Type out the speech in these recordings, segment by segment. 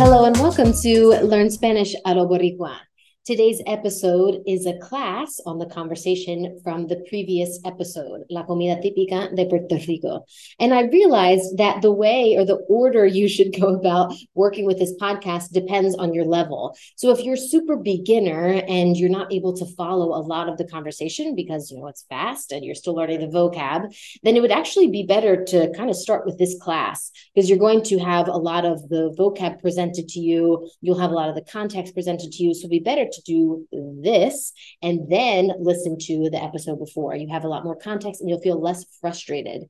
Hello and welcome to Learn Spanish a lo Boricua. Today's episode is a class on the conversation from the previous episode, La Comida Típica de Puerto Rico. And I realized that the way or the order you should go about working with this podcast depends on your level. So if you're super beginner and you're not able to follow a lot of the conversation because you know it's fast and you're still learning the vocab, then it would actually be better to kind of start with this class because you're going to have a lot of the vocab presented to you. You'll have a lot of the context presented to you. So it'd be better to do this and then listen to the episode before. You have a lot more context and you'll feel less frustrated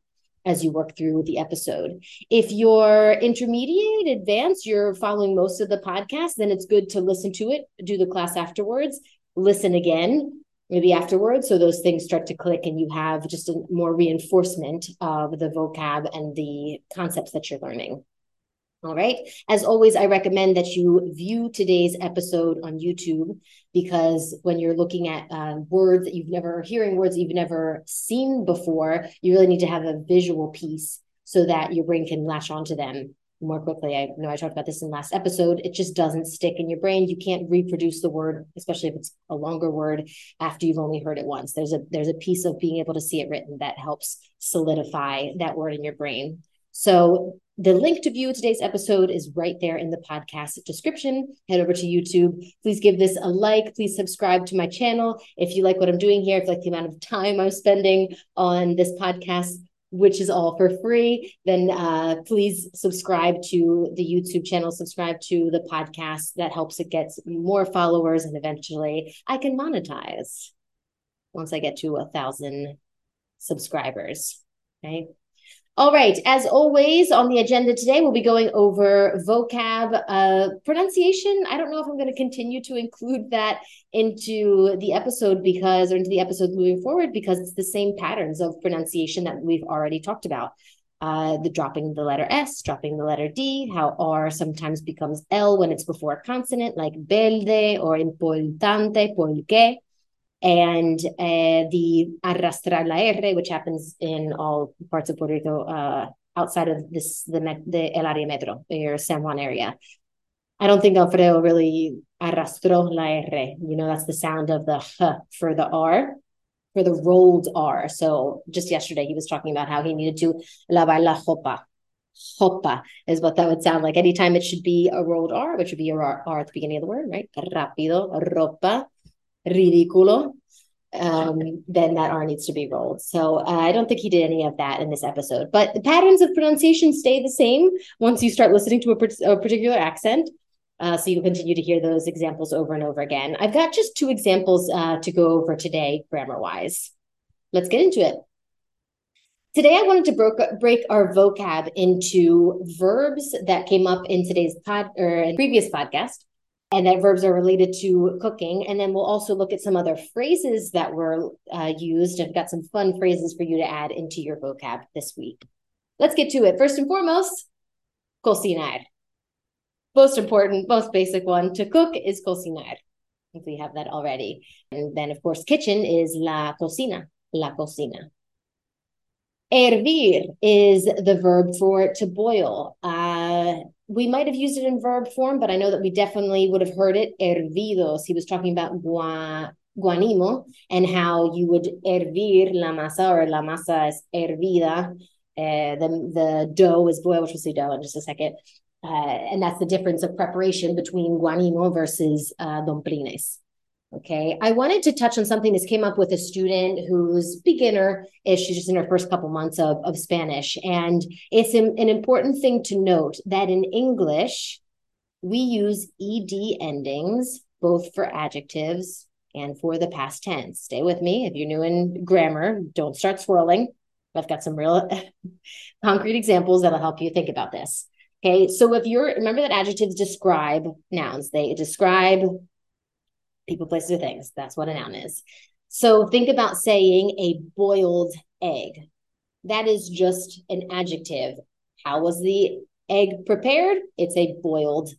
as you work through the episode. If you're intermediate, advanced, you're following most of the podcast, then it's good to listen to it, do the class afterwards, listen again, maybe afterwards. So those things start to click and you have just a more reinforcement of the vocab and the concepts that you're learning. All right. As always, I recommend that you view today's episode on YouTube because when you're looking at uh, words that you've never, hearing words that you've never seen before, you really need to have a visual piece so that your brain can latch onto them more quickly. I know I talked about this in last episode. It just doesn't stick in your brain. You can't reproduce the word, especially if it's a longer word after you've only heard it once. There's a there's a piece of being able to see it written that helps solidify that word in your brain. So the link to view today's episode is right there in the podcast description. Head over to YouTube. Please give this a like. Please subscribe to my channel. If you like what I'm doing here, if you like the amount of time I'm spending on this podcast, which is all for free, then uh, please subscribe to the YouTube channel, subscribe to the podcast. That helps it get more followers, and eventually I can monetize once I get to a thousand subscribers. Okay. All right. As always, on the agenda today, we'll be going over vocab, uh, pronunciation. I don't know if I'm going to continue to include that into the episode because, or into the episode moving forward, because it's the same patterns of pronunciation that we've already talked about. Uh, the dropping the letter S, dropping the letter D, how R sometimes becomes L when it's before a consonant, like belde or importante, porque and uh, the arrastrar la R, which happens in all parts of Puerto Rico uh, outside of this the the El Área Metro or San Juan area. I don't think Alfredo really arrastró la R. You know, that's the sound of the H for the R, for the rolled R. So just yesterday, he was talking about how he needed to lavar la jopa. Jopa is what that would sound like. Anytime it should be a rolled R, which would be a R, R at the beginning of the word, right? Rápido, ropa, ridículo, um, then that R needs to be rolled. So uh, I don't think he did any of that in this episode. But the patterns of pronunciation stay the same once you start listening to a, a particular accent. Uh, so you continue to hear those examples over and over again. I've got just two examples uh, to go over today, grammar wise. Let's get into it. Today, I wanted to break, break our vocab into verbs that came up in today's pod or in previous podcast and that verbs are related to cooking. And then we'll also look at some other phrases that were uh, used. I've got some fun phrases for you to add into your vocab this week. Let's get to it. First and foremost, cocinar. Most important, most basic one to cook is cocinar. If we have that already. And then, of course, kitchen is la cocina, la cocina. Hervir is the verb for to boil. Uh, we might have used it in verb form, but I know that we definitely would have heard it hervidos. He was talking about gua, guanimo and how you would hervir la masa or la masa es hervida. Uh, the, the dough is boiled, which we'll see dough in just a second. Uh, and that's the difference of preparation between guanimo versus uh, domplines. Okay. I wanted to touch on something that came up with a student who's beginner ish. She's just in her first couple months of, of Spanish. And it's an, an important thing to note that in English, we use ED endings both for adjectives and for the past tense. Stay with me. If you're new in grammar, don't start swirling. I've got some real concrete examples that'll help you think about this. Okay. So if you're, remember that adjectives describe nouns, they describe people, places, or things. That's what a noun is. So think about saying a boiled egg. That is just an adjective. How was the egg prepared? It's a boiled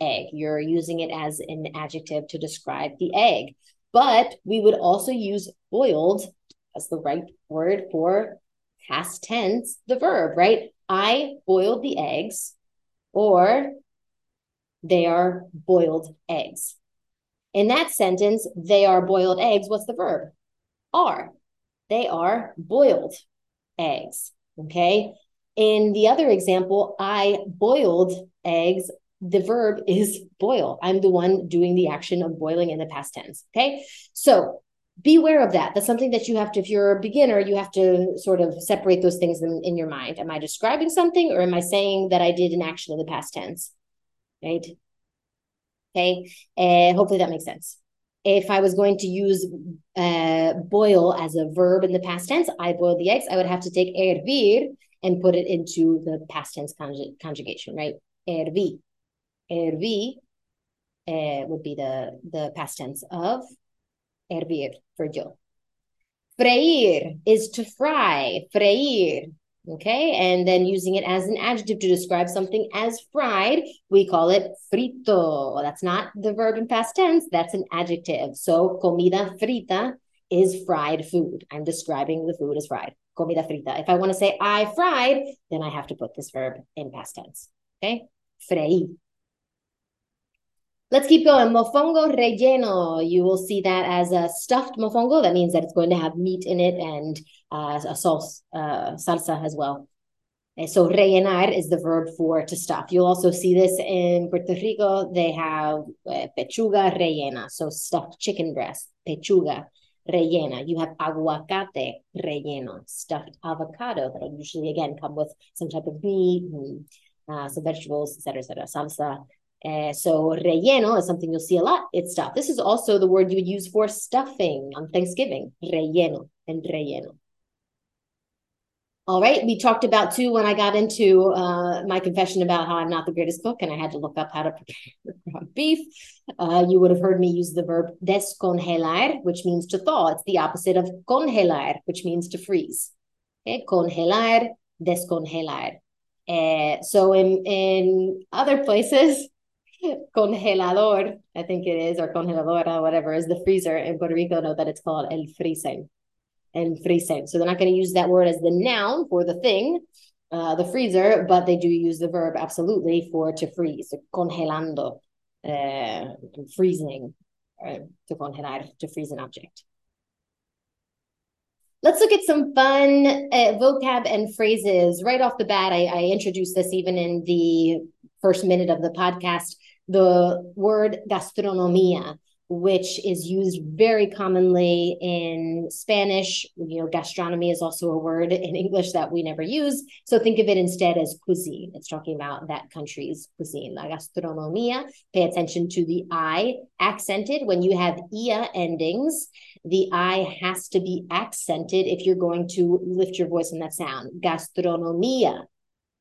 egg. You're using it as an adjective to describe the egg. But we would also use boiled as the right word for past tense, the verb, right? I boiled the eggs, or they are boiled eggs. In that sentence, they are boiled eggs. What's the verb? Are. They are boiled eggs. Okay. In the other example, I boiled eggs. The verb is boil. I'm the one doing the action of boiling in the past tense. Okay. So beware of that. That's something that you have to, if you're a beginner, you have to sort of separate those things in, in your mind. Am I describing something or am I saying that I did an action in the past tense? Right. Okay. And hopefully that makes sense. If I was going to use uh, boil as a verb in the past tense, I boiled the eggs, I would have to take hervir and put it into the past tense conjug- conjugation, right? Herví. Herví uh, would be the, the past tense of hervir for yo. Freír is to fry. Freír. Okay. And then using it as an adjective to describe something as fried, we call it frito. That's not the verb in past tense, that's an adjective. So, comida frita is fried food. I'm describing the food as fried. Comida frita. If I want to say I fried, then I have to put this verb in past tense. Okay. Freí. Let's keep going. Mofongo relleno. You will see that as a stuffed mofongo. That means that it's going to have meat in it and uh, a sauce, uh, salsa as well. And so rellenar is the verb for to stuff. You'll also see this in Puerto Rico. They have uh, pechuga rellena, so stuffed chicken breast, pechuga rellena. You have aguacate relleno, stuffed avocado that'll usually again come with some type of meat and uh, some vegetables, etc., etc. Salsa uh, so relleno is something you'll see a lot. It's stuff. This is also the word you would use for stuffing on Thanksgiving. Relleno and relleno. All right. We talked about too when I got into uh, my confession about how I'm not the greatest cook and I had to look up how to prepare beef. Uh, you would have heard me use the verb descongelar, which means to thaw. It's the opposite of congelar, which means to freeze. Okay. Congelar, descongelar. Uh, so in in other places, congelador, I think it is, or congeladora, whatever, is the freezer. In Puerto Rico, know that it's called el freezer. El freezer. So they're not going to use that word as the noun for the thing, uh, the freezer, but they do use the verb absolutely for to freeze, congelando, uh, freezing, uh, to congelar, to freeze an object. Let's look at some fun uh, vocab and phrases right off the bat. I, I introduced this even in the first minute of the podcast the word gastronomia, which is used very commonly in Spanish. You know, gastronomy is also a word in English that we never use. So think of it instead as cuisine. It's talking about that country's cuisine. La gastronomia. Pay attention to the I accented. When you have ia endings, the I has to be accented if you're going to lift your voice in that sound. Gastronomia,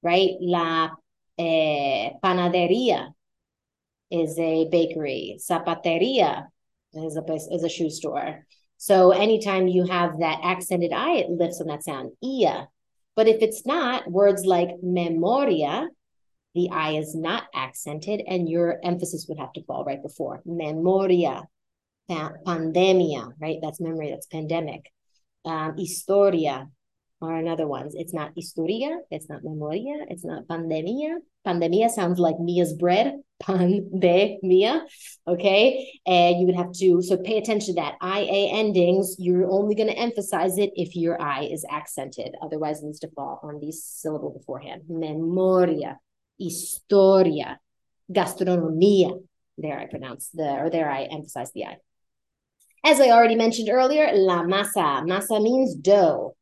right? La eh, panaderia is a bakery. Zapateria is a place is a shoe store. So anytime you have that accented I, it lifts on that sound. Ia. But if it's not, words like memoria, the I is not accented, and your emphasis would have to fall right before. Memoria. Pandemia, right? That's memory, that's pandemic. Um, historia, are another ones. It's not historia, it's not memoria, it's not pandemia. Pandemia sounds like Mia's bread, pandemia. Okay. And you would have to, so pay attention to that. IA endings, you're only going to emphasize it if your I is accented. Otherwise, it needs to fall on the syllable beforehand. Memoria, historia, gastronomia. There I pronounce the, or there I emphasize the I. As I already mentioned earlier, la masa. Masa means dough.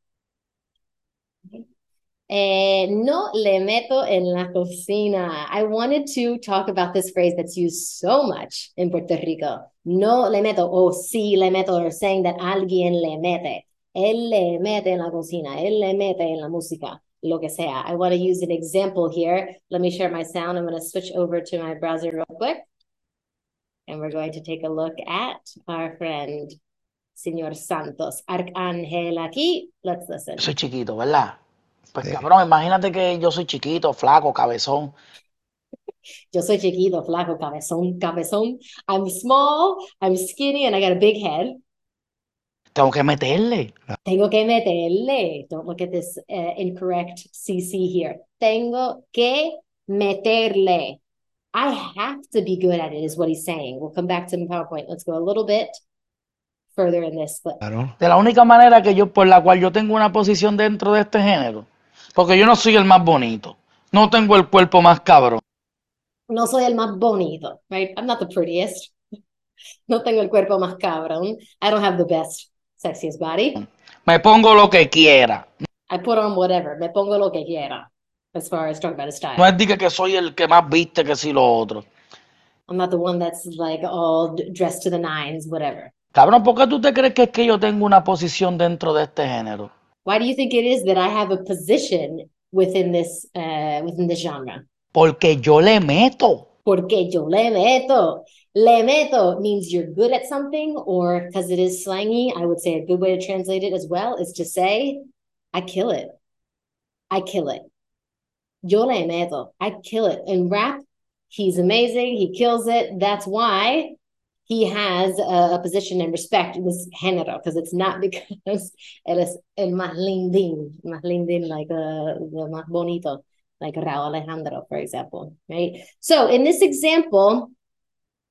Eh, no le meto en la cocina. I wanted to talk about this phrase that's used so much in Puerto Rico. No le meto, o sí le meto, or saying that alguien le mete. Él le mete en la cocina, él le mete en la música, lo que sea. I want to use an example here. Let me share my sound. I'm going to switch over to my browser real quick. And we're going to take a look at our friend, Señor Santos. Arcángel aquí. Let's listen. Soy chiquito, ¿verdad? Pues cabrón, imagínate que yo soy chiquito, flaco, cabezón. Yo soy chiquito, flaco, cabezón, cabezón. I'm small, I'm skinny, and I got a big head. Tengo que meterle. Tengo que meterle. Don't look at this uh, incorrect CC here. Tengo que meterle. I have to be good at it, is what he's saying. We'll come back to the PowerPoint. Let's go a little bit further in this clip. Claro. De la única manera que yo, por la cual yo tengo una posición dentro de este género, porque yo no soy el más bonito, no tengo el cuerpo más cabrón, No soy el más bonito, right? I'm not the prettiest. No tengo el cuerpo más cabrón. I don't have the best, sexiest body. me pongo lo que quiera. I put on whatever. Me pongo lo que quiera. As far as talking about style. No es diga que soy el que más viste que si lo otro. I'm not the one that's like all dressed to the nines, whatever. Cabrón, ¿por qué tú te crees que es que yo tengo una posición dentro de este género? Why do you think it is that I have a position within this uh, within this genre? Porque yo le meto. Porque yo le meto. Le meto means you're good at something, or because it is slangy, I would say a good way to translate it as well is to say, I kill it. I kill it. Yo le meto. I kill it. In rap, he's amazing. He kills it. That's why he has a, a position and respect in this género, because it's not because él es el más lindín, más lindín, like uh, the más bonito, like Rauw Alejandro, for example, right? So in this example,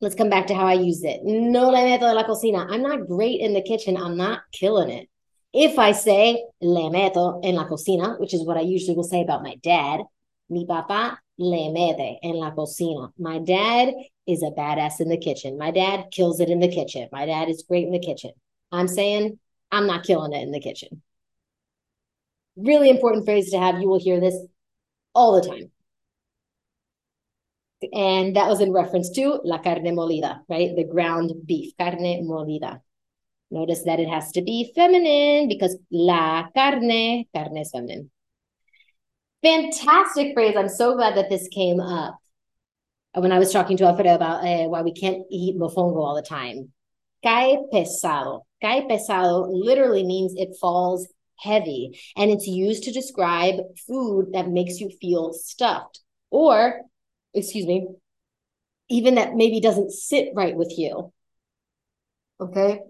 let's come back to how I use it. No le meto de la cocina. I'm not great in the kitchen. I'm not killing it. If I say le meto en la cocina, which is what I usually will say about my dad, mi papá le mete en la cocina. My dad is a badass in the kitchen. My dad kills it in the kitchen. My dad is great in the kitchen. I'm saying I'm not killing it in the kitchen. Really important phrase to have. You will hear this all the time. And that was in reference to la carne molida, right? The ground beef, carne molida. Notice that it has to be feminine because la carne, carne is feminine. Fantastic phrase. I'm so glad that this came up when I was talking to Alfredo about uh, why we can't eat mofongo all the time. Cae pesado. Cae pesado literally means it falls heavy, and it's used to describe food that makes you feel stuffed, or, excuse me, even that maybe doesn't sit right with you. Okay.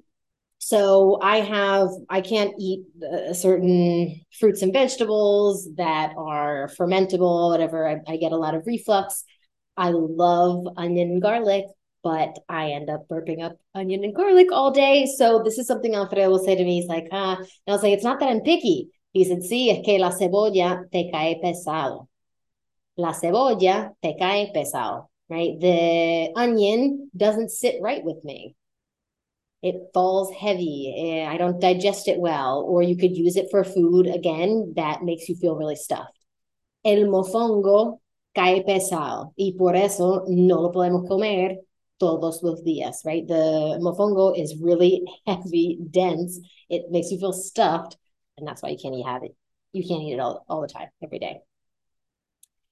So I have, I can't eat uh, certain fruits and vegetables that are fermentable, whatever. I, I get a lot of reflux. I love onion and garlic, but I end up burping up onion and garlic all day. So this is something Alfredo will say to me. He's like, ah, and I was like, it's not that I'm picky. He said, sí, es que la cebolla te cae pesado. La cebolla te cae pesado, right? The onion doesn't sit right with me. It falls heavy. eh, I don't digest it well. Or you could use it for food again that makes you feel really stuffed. El mofongo cae pesado y por eso no lo podemos comer todos los días, right? The mofongo is really heavy, dense. It makes you feel stuffed, and that's why you can't eat have it. You can't eat it all, all the time, every day.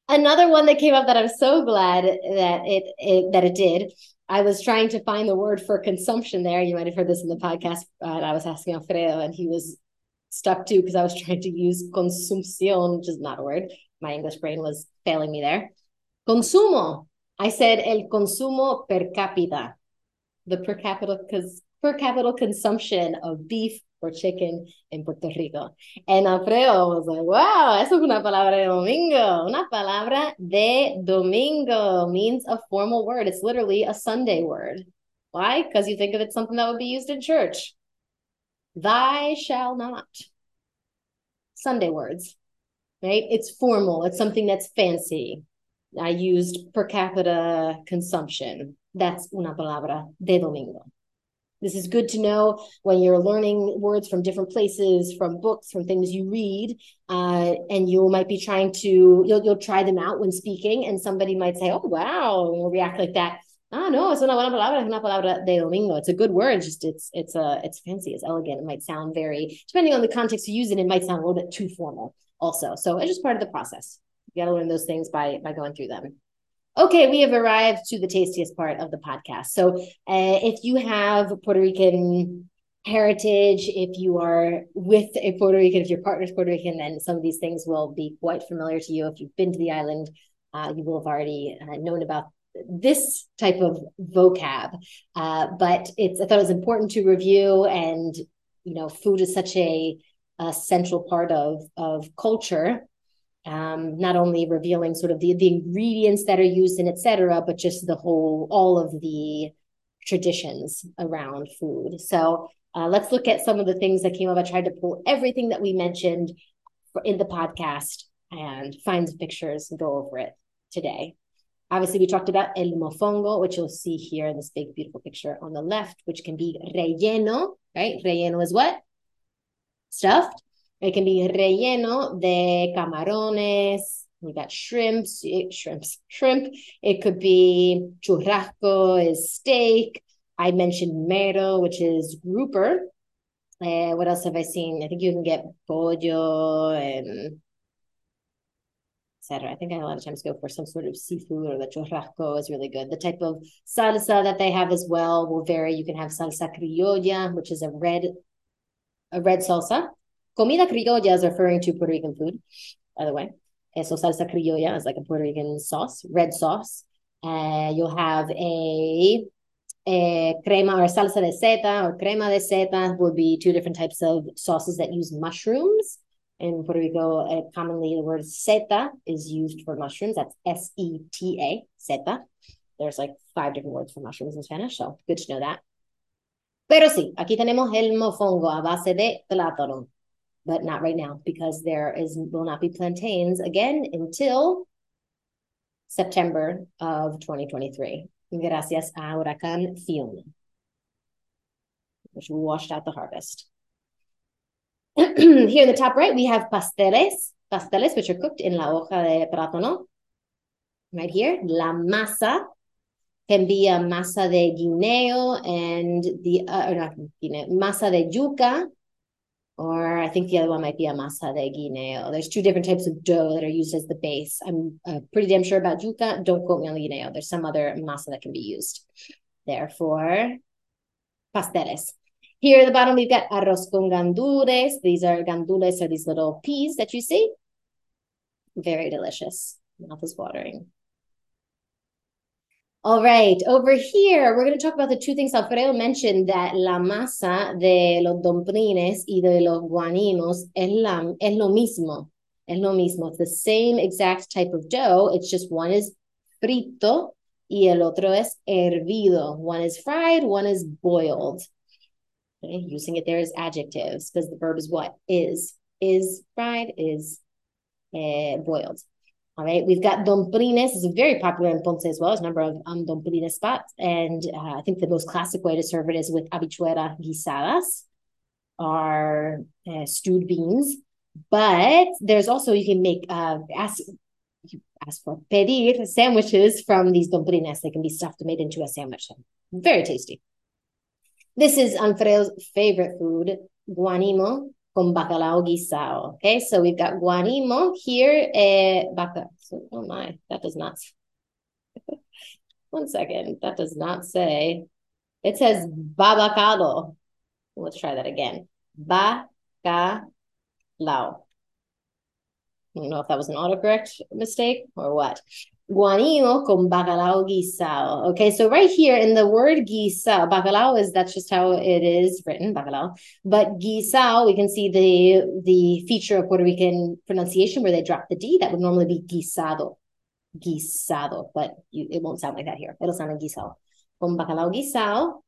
Another one that came up that I'm so glad that it, it that it did. I was trying to find the word for consumption there. You might have heard this in the podcast, and I was asking Alfredo, and he was stuck too because I was trying to use consumpción, which is not a word. My English brain was failing me there. Consumo. I said el consumo per capita, the per capita because per capita consumption of beef or chicken in Puerto Rico. And Alfredo was like, wow, eso es una palabra de domingo. Una palabra de domingo means a formal word. It's literally a Sunday word. Why? Because you think of it something that would be used in church. Thy shall not. Sunday words, right? It's formal. It's something that's fancy. I used per capita consumption. That's una palabra de domingo. This is good to know when you're learning words from different places, from books, from things you read, uh, and you might be trying to you'll you'll try them out when speaking, and somebody might say, "Oh wow," and you'll react like that. Ah, no, es una palabra, una palabra de domingo. It's a good word. It's just it's it's a it's fancy, it's elegant. It might sound very depending on the context you use it. It might sound a little bit too formal, also. So it's just part of the process. You got to learn those things by by going through them. Okay, we have arrived to the tastiest part of the podcast. So, uh, if you have Puerto Rican heritage, if you are with a Puerto Rican, if your partner's Puerto Rican, then some of these things will be quite familiar to you if you've been to the island uh, you will have already uh, known about this type of vocab. Uh, but it's I thought it was important to review, and you know, food is such a, a central part of of culture. Um, not only revealing sort of the, the ingredients that are used in etc., but just the whole all of the traditions around food. So uh, let's look at some of the things that came up. I tried to pull everything that we mentioned in the podcast and find some pictures and go over it today. Obviously, we talked about el mofongo, which you'll see here in this big, beautiful picture on the left, which can be relleno, right? Relleno is what? Stuffed. It can be relleno de camarones. We got shrimps, eh, shrimps, shrimp. It could be churrasco is steak. I mentioned mero, which is grouper. Uh, what else have I seen? I think you can get pollo and etc. I think I a lot of times go for some sort of seafood or the churrasco is really good. The type of salsa that they have as well will vary. You can have salsa criolla, which is a red, a red salsa. Comida criolla is referring to Puerto Rican food, by the way. So salsa criolla is like a Puerto Rican sauce, red sauce. Uh, you'll have a, a crema or salsa de seta or crema de seta would be two different types of sauces that use mushrooms in Puerto Rico, uh, commonly the word seta is used for mushrooms. That's S E T A, seta. There's like five different words for mushrooms in Spanish, so good to know that. Pero sí, aquí tenemos el mofongo a base de plátano, but not right now because there is will not be plantains again until September of 2023. Gracias a Huracán Fiona, which washed out the harvest. Here in the top right, we have pasteles, pasteles, which are cooked in la hoja de plátano. Right here, la masa can be a masa de guineo and the, uh, or not guineo, masa de yuca, or I think the other one might be a masa de guineo. There's two different types of dough that are used as the base. I'm uh, pretty damn sure about yuca. Don't quote me on the guineo. There's some other masa that can be used Therefore, pasteles. Here at the bottom, we've got arroz con gandules. These are gandules are these little peas that you see. Very delicious. Mouth is watering. All right, over here, we're going to talk about the two things Alfredo mentioned that la masa de los domplines y de los guanimos es, la, es lo mismo. Es lo mismo. It's the same exact type of dough. It's just one is frito y el otro es hervido. One is fried, one is boiled. Okay, using it there as adjectives because the verb is what? Is. Is fried, is uh, boiled. All right, we've got domplines. it's very popular in Ponce as well. There's a number of um, domplines spots. And uh, I think the most classic way to serve it is with habichuela guisadas, or uh, stewed beans. But there's also, you can make, uh, ask, ask for pedir sandwiches from these domplines. They can be stuffed and made into a sandwich. Very tasty. This is Alfredo's favorite food, guanimo con bacalao guisado. Okay, so we've got guanimo here. Eh, baca oh my, that does not. One second, that does not say. It says babacado. Let's try that again. Bacalao. I don't know if that was an autocorrect mistake or what guanillo con bacalao guisado. Okay, so right here in the word guisado, bacalao is that's just how it is written, bacalao. But guisado, we can see the the feature of Puerto Rican pronunciation where they drop the D. That would normally be guisado, guisado, but you, it won't sound like that here. It'll sound like guisado. Con bacalao guisado.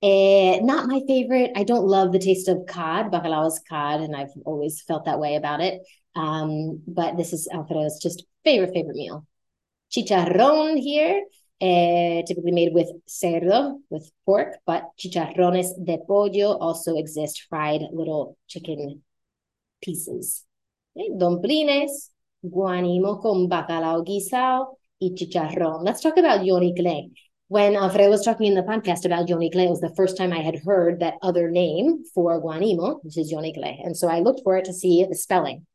Eh, not my favorite. I don't love the taste of cod. Bacalao is cod, and I've always felt that way about it. Um, but this is Alfredo's just favorite, favorite meal. Chicharrón here, uh, typically made with cerdo, with pork, but chicharrones de pollo also exist, fried little chicken pieces. Okay. Domplines, guanimo con bacalao guisado, y chicharrón. Let's talk about yonicle. When Alfredo was talking in the podcast about Johnny yonicle, it was the first time I had heard that other name for guanimo, which is Johnny yonicle. And so I looked for it to see the spelling.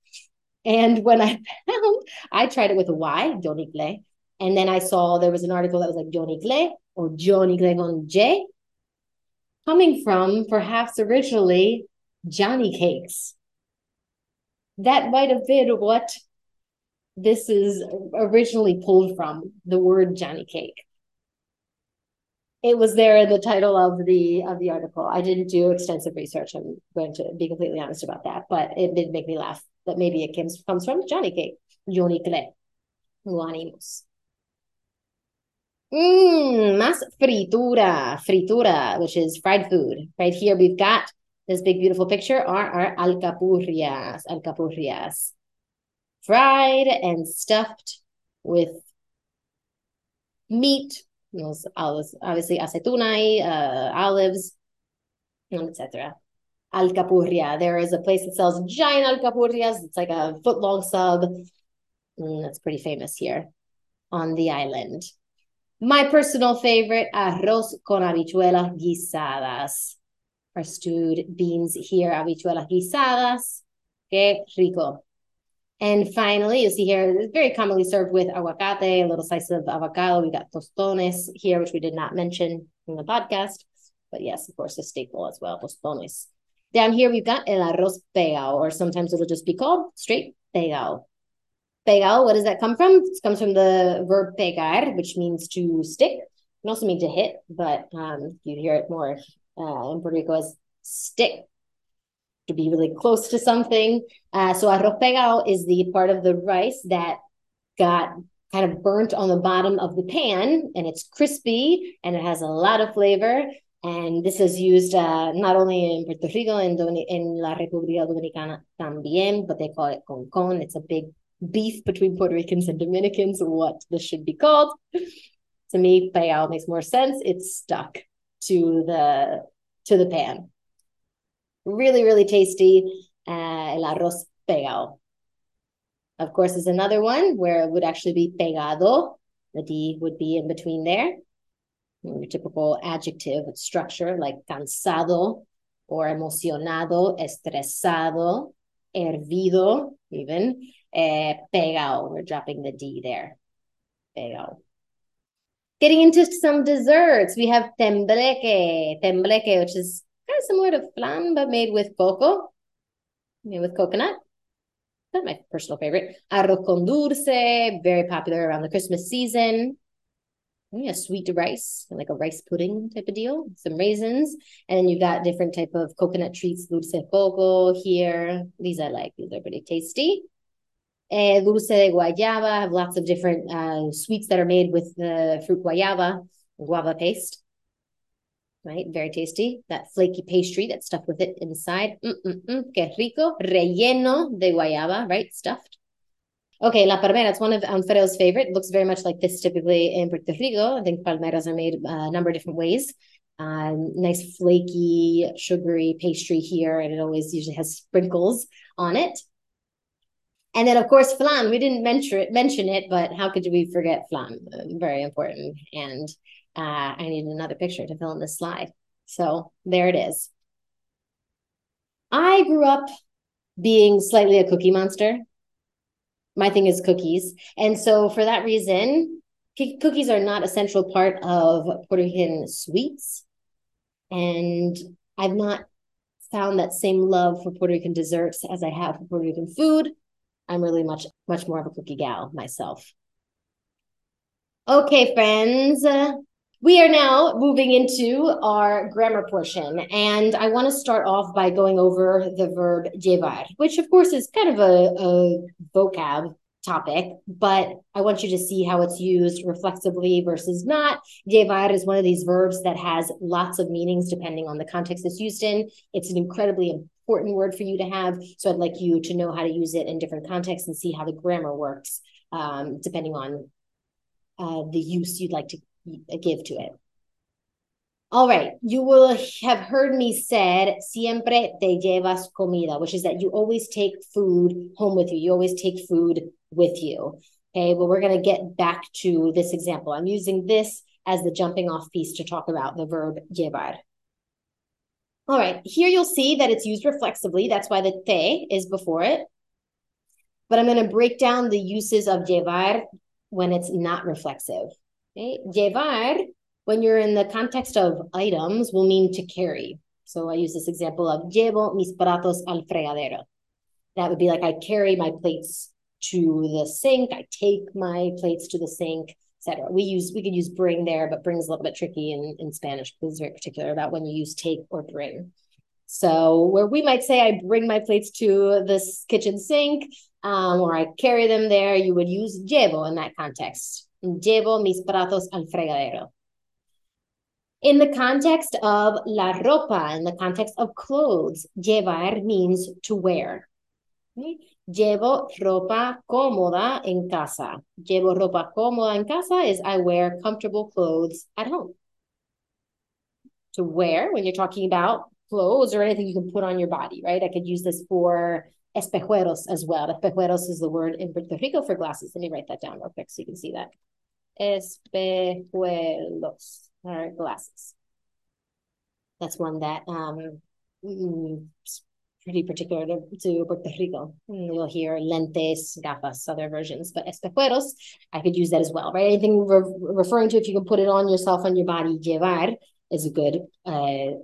And when I found, I tried it with a Y, Johnny Clay. And then I saw there was an article that was like Johnny Clay or Johnny Clay on J, coming from perhaps originally Johnny Cakes. That might have been what this is originally pulled from the word Johnny Cake. It was there in the title of the of the article. I didn't do extensive research. I'm going to be completely honest about that, but it did make me laugh that maybe it comes comes from Johnny Cake, Johnny Clay. Guanimos. Mmm, más fritura, fritura, which is fried food. Right here, we've got this big, beautiful picture are our alcapurrias, alcapurrias. Fried and stuffed with meat, obviously aceituna, uh, olives, etc. Alcapurria. There is a place that sells giant alcapurrias. It's like a foot long sub. Mm, that's pretty famous here on the island. My personal favorite, arroz con habichuelas guisadas. Our stewed beans here, habichuelas guisadas. Que rico. And finally, you see here, it's very commonly served with aguacate, a little slice of avocado. We got tostones here, which we did not mention in the podcast. But yes, of course, a staple as well, tostones. Down here, we've got el arroz pegao, or sometimes it'll just be called straight pegao. Pegao, what does that come from? It comes from the verb pegar, which means to stick. It can also mean to hit, but um, you hear it more uh, in Puerto Rico as stick, to be really close to something. Uh, so arroz pegao is the part of the rice that got kind of burnt on the bottom of the pan, and it's crispy and it has a lot of flavor. And this is used uh, not only in Puerto Rico and in La República Dominicana también, but they call it concon. It's a big beef between Puerto Ricans and Dominicans, what this should be called. To me, pegao makes more sense. It's stuck to the to the pan. Really, really tasty. Uh, el arroz pegado. Of course, is another one where it would actually be pegado. The D would be in between there. Your typical adjective structure like cansado or emocionado, estresado, hervido, even eh, pegao. We're dropping the D there. Pegao. Getting into some desserts, we have tembleque, tembleque, which is kind of similar to flan, but made with coco, made with coconut. That's my personal favorite. Arroz con dulce, very popular around the Christmas season. Yeah, sweet rice, like a rice pudding type of deal. Some raisins, and you've got different type of coconut treats, dulce coco here. These I like. These are pretty tasty eh, dulce de guayaba. have lots of different uh, sweets that are made with the fruit guayaba, guava paste. Right, very tasty. That flaky pastry that's stuffed with it inside. Mm-mm-mm, que rico. Relleno de guayaba, right? Stuffed. Okay, la palmera, it's one of Alfredo's favorite. It looks very much like this typically in Puerto Rico. I think palmeras are made uh, a number of different ways. Um, nice flaky, sugary pastry here, and it always usually has sprinkles on it. And then, of course, flan. We didn't mention it, mention it, but how could we forget flan? Very important. And uh, I need another picture to fill in this slide. So there it is. I grew up being slightly a cookie monster. My thing is cookies. And so, for that reason, cookies are not a central part of Puerto Rican sweets. And I've not found that same love for Puerto Rican desserts as I have for Puerto Rican food. I'm really much, much more of a cookie gal myself. Okay, friends. We are now moving into our grammar portion, and I want to start off by going over the verb llevar, which of course is kind of a, a vocab topic, but I want you to see how it's used reflexively versus not. Llevar is one of these verbs that has lots of meanings depending on the context it's used in. It's an incredibly important word for you to have. So I'd like you to know how to use it in different contexts and see how the grammar works, um, depending on uh, the use you'd like to give to it. All right, you will have heard me said, siempre te llevas comida, which is that you always take food home with you. You always take food with you. Okay, well, we're going to get back to this example. I'm using this as the jumping off piece to talk about the verb llevar. All right, here you'll see that it's used reflexively. That's why the te is before it. But I'm going to break down the uses of llevar when it's not reflexive. Okay? Llevar, when you're in the context of items, will mean to carry. So I use this example of llevo mis platos al fregadero. That would be like I carry my plates to the sink. I take my plates to the sink, etc. We use we could use bring there, but bring is a little bit tricky in, in Spanish because it's very particular about when you use take or bring. So where we might say I bring my plates to this kitchen sink, um, or I carry them there, you would use llevo in that context. Llevo mis platos al fregadero. In the context of la ropa, in the context of clothes, llevar means to wear. Llevo ropa cómoda en casa. Llevo ropa cómoda en casa is I wear comfortable clothes at home. To wear, when you're talking about clothes or anything you can put on your body, right? I could use this for espejuelos as well. Espejuelos is the word in Puerto Rico for glasses. Let me write that down real quick so you can see that. Espejuelos are glasses. That's one that um mm, pretty particular to, to Puerto Rico. You'll hear lentes, gafas, other versions, but espejuelos, I could use that as well, right? Anything re referring to if you can put it on yourself on your body, llevar is a good uh,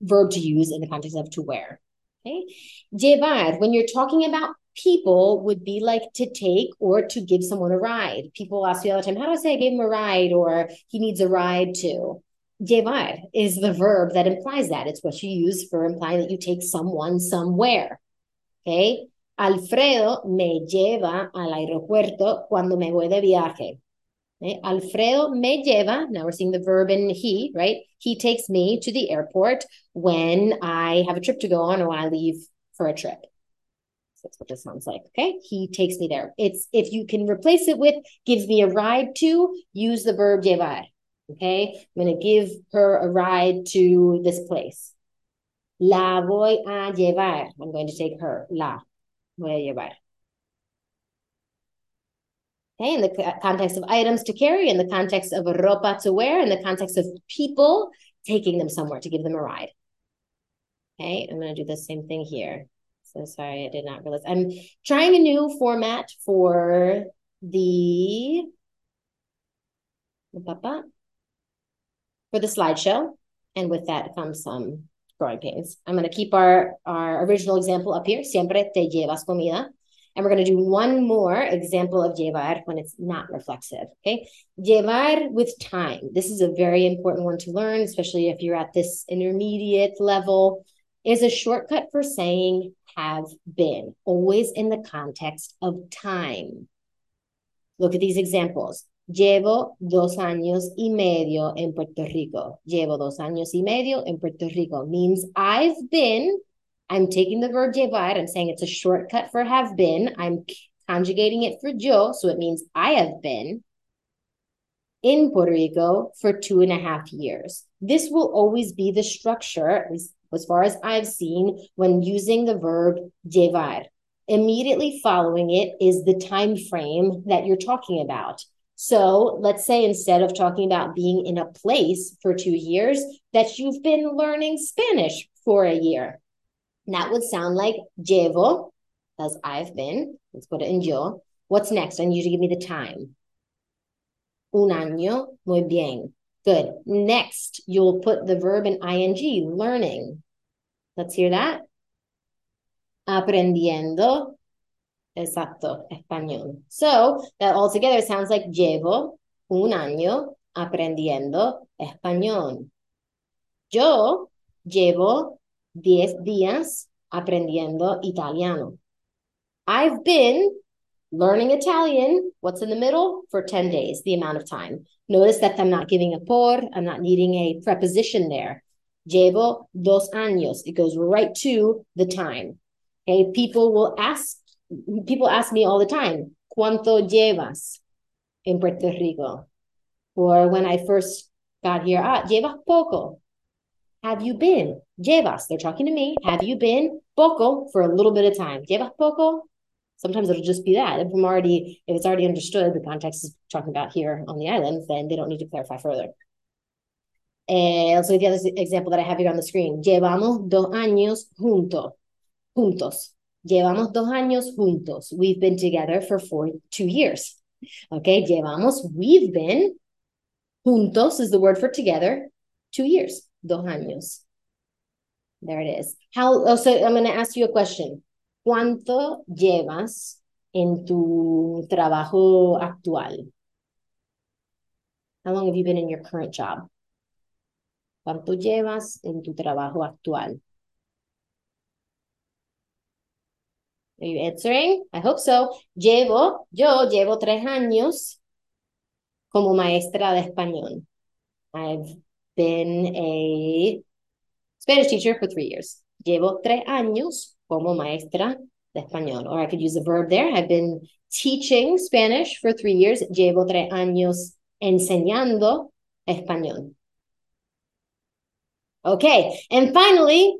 verb to use in the context of to wear. Okay, llevar when you're talking about people would be like to take or to give someone a ride. People ask me all the time, how do I say I gave him a ride or he needs a ride to? Llevar is the verb that implies that. It's what you use for implying that you take someone somewhere. Okay. Alfredo me lleva al aeropuerto cuando me voy de viaje. Okay? Alfredo me lleva. Now we're seeing the verb in he, right? He takes me to the airport when I have a trip to go on or when I leave for a trip. That's what this sounds like. Okay. He takes me there. It's if you can replace it with gives me a ride to, use the verb llevar. Okay. I'm going to give her a ride to this place. La voy a llevar. I'm going to take her. La voy a llevar. Okay, in the context of items to carry, in the context of ropa to wear, in the context of people taking them somewhere to give them a ride. Okay, I'm going to do the same thing here. So sorry, I did not realize. I'm trying a new format for the for the slideshow. And with that comes some growing pains. I'm going to keep our, our original example up here. Siempre te llevas comida. And we're going to do one more example of llevar when it's not reflexive. Okay. Llevar with time. This is a very important one to learn, especially if you're at this intermediate level, is a shortcut for saying have been, always in the context of time. Look at these examples. Llevo dos años y medio en Puerto Rico. Llevo dos años y medio en Puerto Rico means I've been. I'm taking the verb llevar. I'm saying it's a shortcut for have been. I'm conjugating it for yo, so it means I have been in Puerto Rico for two and a half years. This will always be the structure, at least as far as I've seen, when using the verb llevar. Immediately following it is the time frame that you're talking about. So let's say instead of talking about being in a place for two years, that you've been learning Spanish for a year. that would sound like llevo, as I've been. Let's put it in yo. What's next? I need you to give me the time. Un año, muy bien. Good. Next, you'll put the verb in ing, learning. Let's hear that. Aprendiendo. Exacto, español. So that all together sounds like llevo un año aprendiendo español. Yo llevo diez días aprendiendo italiano. I've been learning Italian. What's in the middle? For 10 days, the amount of time. Notice that I'm not giving a por, I'm not needing a preposition there. Llevo dos años. It goes right to the time. Okay, people will ask, people ask me all the time, ¿cuánto llevas in Puerto Rico? Or when I first got here, ah, llevas poco. Have you been? Llevas. They're talking to me. Have you been? Poco for a little bit of time. Llevas poco? Sometimes it'll just be that. If I'm already, if it's already understood, the context is talking about here on the island, then they don't need to clarify further. Eh, also, the other example that I have here on the screen. Llevamos dos años juntos. Juntos. Llevamos dos años juntos. We've been together for four, two years. Okay, llevamos, we've been. Juntos is the word for together. Two years. Dos años. There it is. How, oh, so I'm going to ask you a question. ¿Cuánto llevas en tu trabajo actual? How long have you been in your current job? ¿Cuánto llevas en tu trabajo actual? Are you answering? I hope so. Llevo, yo llevo tres años como maestra de español. I've been a Spanish teacher for three years. Llevo tres años como maestra de español. Or I could use the verb there. I've been teaching Spanish for three years. Llevo tres años enseñando español. Okay, and finally,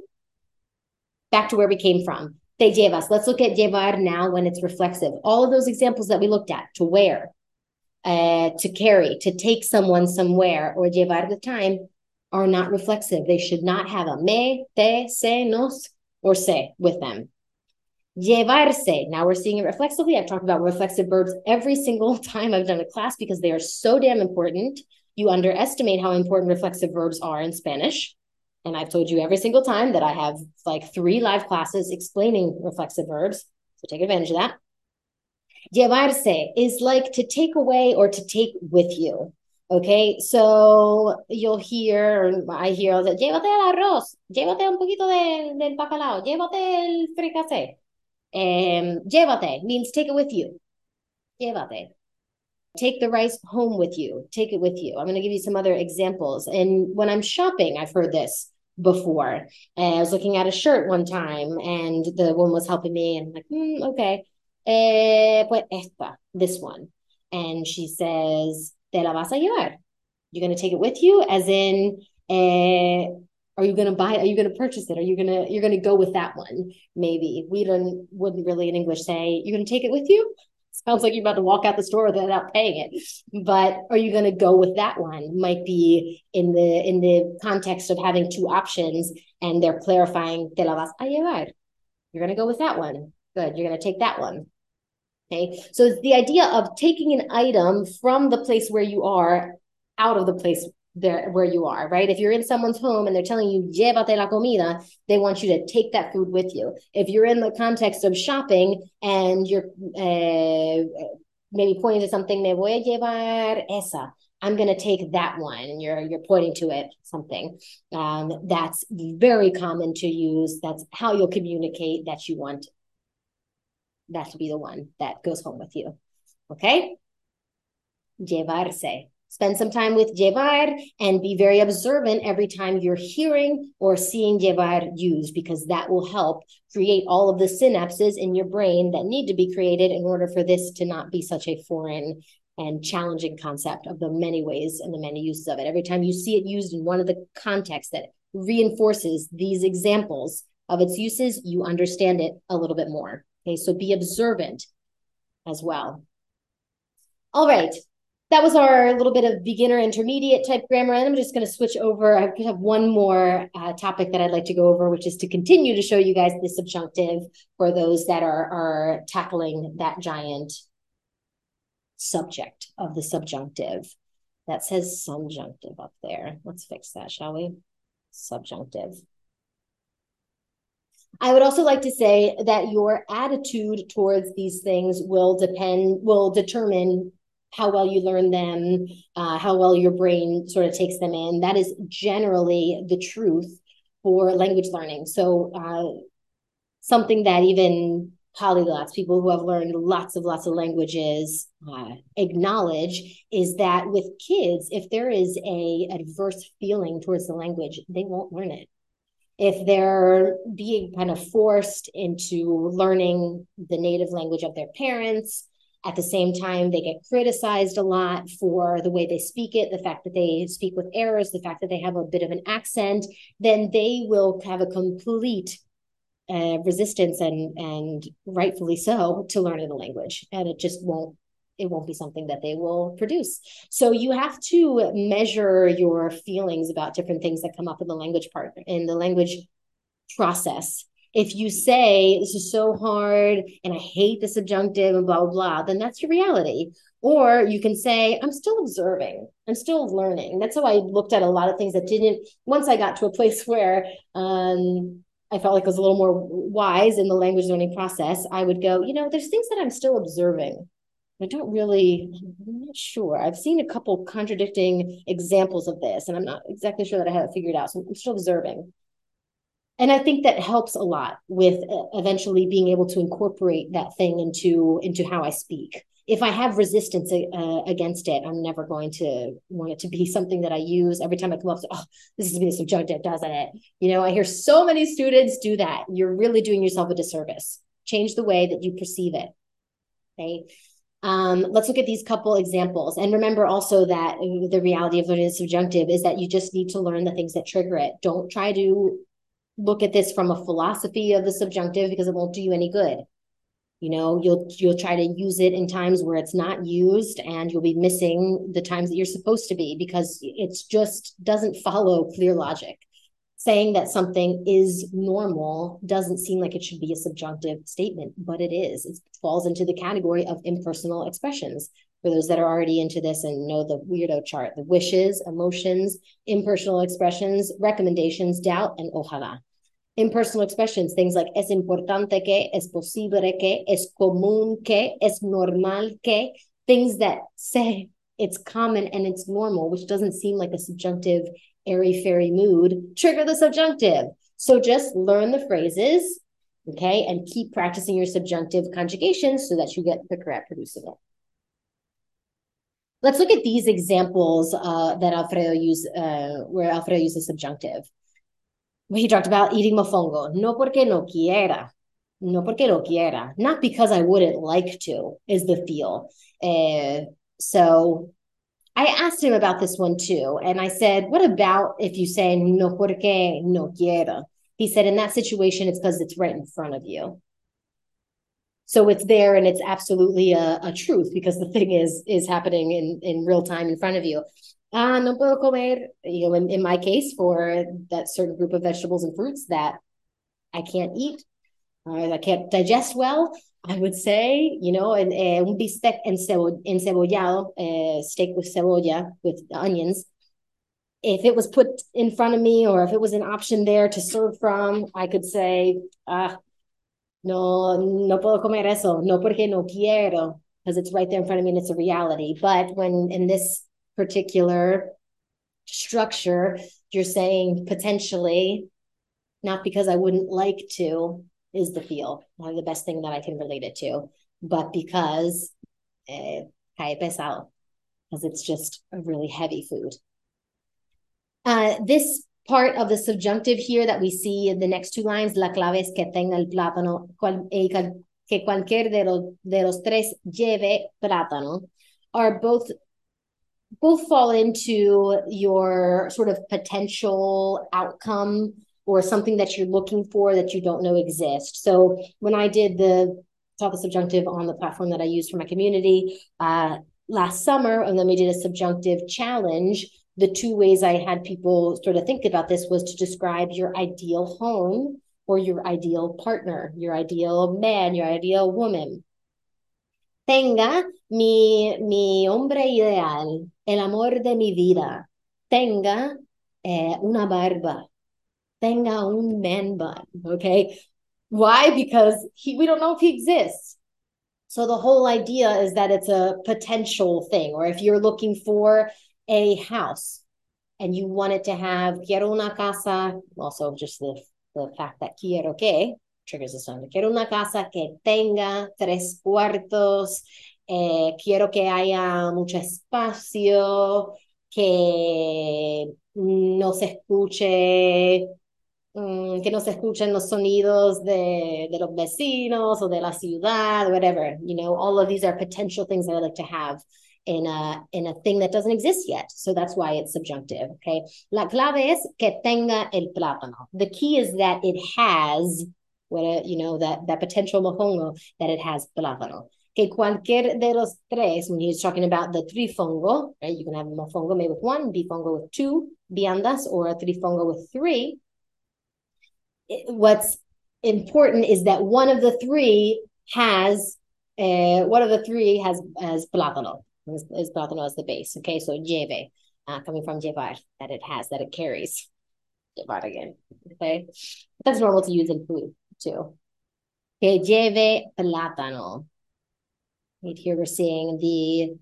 back to where we came from. Te llevas. Let's look at llevar now when it's reflexive. All of those examples that we looked at to wear, uh, to carry, to take someone somewhere, or llevar the time are not reflexive. They should not have a me, te, se, nos, or say with them. Llevarse. Now we're seeing it reflexively. I've talked about reflexive verbs every single time I've done a class because they are so damn important. You underestimate how important reflexive verbs are in Spanish. And I've told you every single time that I have like three live classes explaining reflexive verbs. So take advantage of that. Llevarse is like to take away or to take with you. Okay, so you'll hear, I hear, that, llévate el arroz, llévate un poquito de, del bacalao, llévate el fricasé. Um, llévate means take it with you. Llévate. Take the rice home with you. Take it with you. I'm going to give you some other examples. And when I'm shopping, I've heard this before. And I was looking at a shirt one time, and the woman was helping me, and I'm like, mm, okay. Eh, pues esta, this one. And she says, te la vas a llevar. You're going to take it with you, as in, eh, are you going to buy are you going to purchase it? Are you going to you're going to go with that one maybe? We don't wouldn't really in english say you're going to take it with you? Sounds like you're about to walk out the store without paying it. But are you going to go with that one? Might be in the in the context of having two options and they're clarifying te la vas a llevar. You're going to go with that one. Good. You're going to take that one okay so it's the idea of taking an item from the place where you are out of the place there where you are, right? If you're in someone's home and they're telling you llévate la comida, they want you to take that food with you. If you're in the context of shopping and you're uh, maybe pointing to something, me voy a llevar esa. I'm going to take that one, and you're you're pointing to it something. Um, that's very common to use. That's how you'll communicate that you want that to be the one that goes home with you. Okay. Llevarse. Spend some time with llevar and be very observant every time you're hearing or seeing llevar used, because that will help create all of the synapses in your brain that need to be created in order for this to not be such a foreign and challenging concept of the many ways and the many uses of it. Every time you see it used in one of the contexts that reinforces these examples of its uses, you understand it a little bit more. Okay, so be observant as well. All right, that was our little bit of beginner intermediate type grammar. And I'm just going to switch over. I have one more uh, topic that I'd like to go over, which is to continue to show you guys the subjunctive for those that are, are tackling that giant subject of the subjunctive. That says subjunctive up there. Let's fix that, shall we? Subjunctive. I would also like to say that your attitude towards these things will depend, will determine how well you learn them, uh, how well your brain sort of takes them in. That is generally the truth for language learning. So, uh, something that even polyglots, people who have learned lots of lots of languages, uh, acknowledge is that with kids, if there is a adverse feeling towards the language, they won't learn it. If they're being kind of forced into learning the native language of their parents, at the same time, they get criticized a lot for the way they speak it, the fact that they speak with errors, the fact that they have a bit of an accent, then they will have a complete uh, resistance and and rightfully so to learning the language, and it just won't it won't be something that they will produce. So you have to measure your feelings about different things that come up in the language part in the language process if you say this is so hard and I hate the subjunctive and blah, blah, blah, then that's your reality. Or you can say, I'm still observing, I'm still learning. That's how I looked at a lot of things that didn't, once I got to a place where um, I felt like I was a little more wise in the language learning process, I would go, you know, there's things that I'm still observing. I don't really, I'm not sure. I've seen a couple contradicting examples of this, and I'm not exactly sure that I have it figured out. So I'm still observing. And I think that helps a lot with uh, eventually being able to incorporate that thing into into how I speak if I have resistance uh, against it, I'm never going to want it to be something that I use every time I come up. To, oh, this is being subjunctive, doesn't it? You know, I hear so many students do that. You're really doing yourself a disservice. Change the way that you perceive it. Okay. Um, let's look at these couple examples. And remember also that the reality of is subjunctive is that you just need to learn the things that trigger it. Don't try to look at this from a philosophy of the subjunctive because it won't do you any good you know you'll you'll try to use it in times where it's not used and you'll be missing the times that you're supposed to be because it's just doesn't follow clear logic saying that something is normal doesn't seem like it should be a subjunctive statement but it is. It falls into the category of impersonal expressions. For those that are already into this and know the weirdo chart the wishes emotions impersonal expressions recommendations doubt and ojalá impersonal expressions, things like es importante que, es posible que, es común que, es normal que, things that say it's common and it's normal, which doesn't seem like a subjunctive, airy fairy mood, trigger the subjunctive. So just learn the phrases, okay, and keep practicing your subjunctive conjugations so that you get quicker at producing it. Let's look at these examples uh, that Alfredo used, uh, where Alfredo uses subjunctive he talked about eating mofongo. No porque no quiera. No porque no quiera. Not because I wouldn't like to, is the feel. Uh, so I asked him about this one too. And I said, what about if you say no porque no quiera? He said, in that situation, it's because it's right in front of you. So it's there and it's absolutely a, a truth because the thing is is happening in, in real time in front of you ah, no puedo comer, you know, in, in my case, for that certain group of vegetables and fruits that I can't eat, uh, I can't digest well, I would say, you know, and eh, un bistec encebollado, eh, steak with cebolla, with onions. If it was put in front of me or if it was an option there to serve from, I could say, ah, no, no puedo comer eso, no porque no quiero, because it's right there in front of me and it's a reality. But when in this particular structure, you're saying potentially, not because I wouldn't like to, is the feel, the best thing that I can relate it to, but because eh, pesado, because it's just a really heavy food. Uh, this part of the subjunctive here that we see in the next two lines, la clave es que tenga el plátano, cual, eh, que cualquier de los, de los tres lleve plátano, are both both fall into your sort of potential outcome or something that you're looking for that you don't know exists. So when I did the talk of subjunctive on the platform that I use for my community uh, last summer, and then we did a subjunctive challenge. The two ways I had people sort of think about this was to describe your ideal home or your ideal partner, your ideal man, your ideal woman tenga mi, mi hombre ideal, el amor de mi vida, tenga eh, una barba, tenga un man bun, okay? Why? Because he, we don't know if he exists. So the whole idea is that it's a potential thing, or if you're looking for a house and you want it to have quiero una casa, also just the, the fact that quiero que, triggers the song. Quiero una casa que tenga tres cuartos, eh, quiero que haya mucho espacio, que no se escuche, um, que no se escuchen los sonidos de, de los vecinos o de la ciudad, whatever. You know, all of these are potential things that I like to have in a in a thing that doesn't exist yet. So that's why it's subjunctive. Okay. La clave es que tenga el plátano. The key is that it has what you know that that potential mofongo that it has plátano. Que cualquier de los tres, when he's talking about the trifongo, right? You can have a mofongo made with one, bifongo with two viandas, or a trifongo with three. What's important is that one of the three has uh, one of the three has as plátano. Is, is plátano as the base. Okay, so lleve, uh, coming from llevar, that it has, that it carries. Llevar Okay. That's normal to use in food too. Que lleve plátano. Right here we're seeing the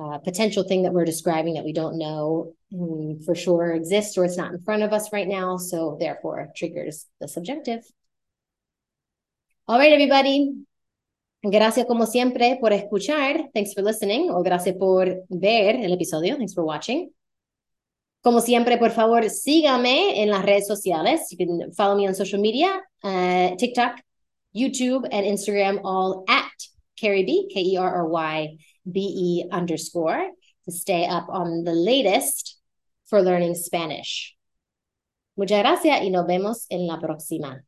uh, potential thing that we're describing that we don't know for sure exists or it's not in front of us right now. So therefore triggers the subjunctive. All right, everybody. Gracias como siempre por escuchar. Thanks for listening. O gracias por ver el episodio. Thanks for watching. Como siempre, por favor, sígame en las redes sociales. You can follow me on social media, uh, TikTok, YouTube, and Instagram, all at Kerry B, K E R R Y B E underscore, to stay up on the latest for learning Spanish. Muchas gracias y nos vemos en la próxima.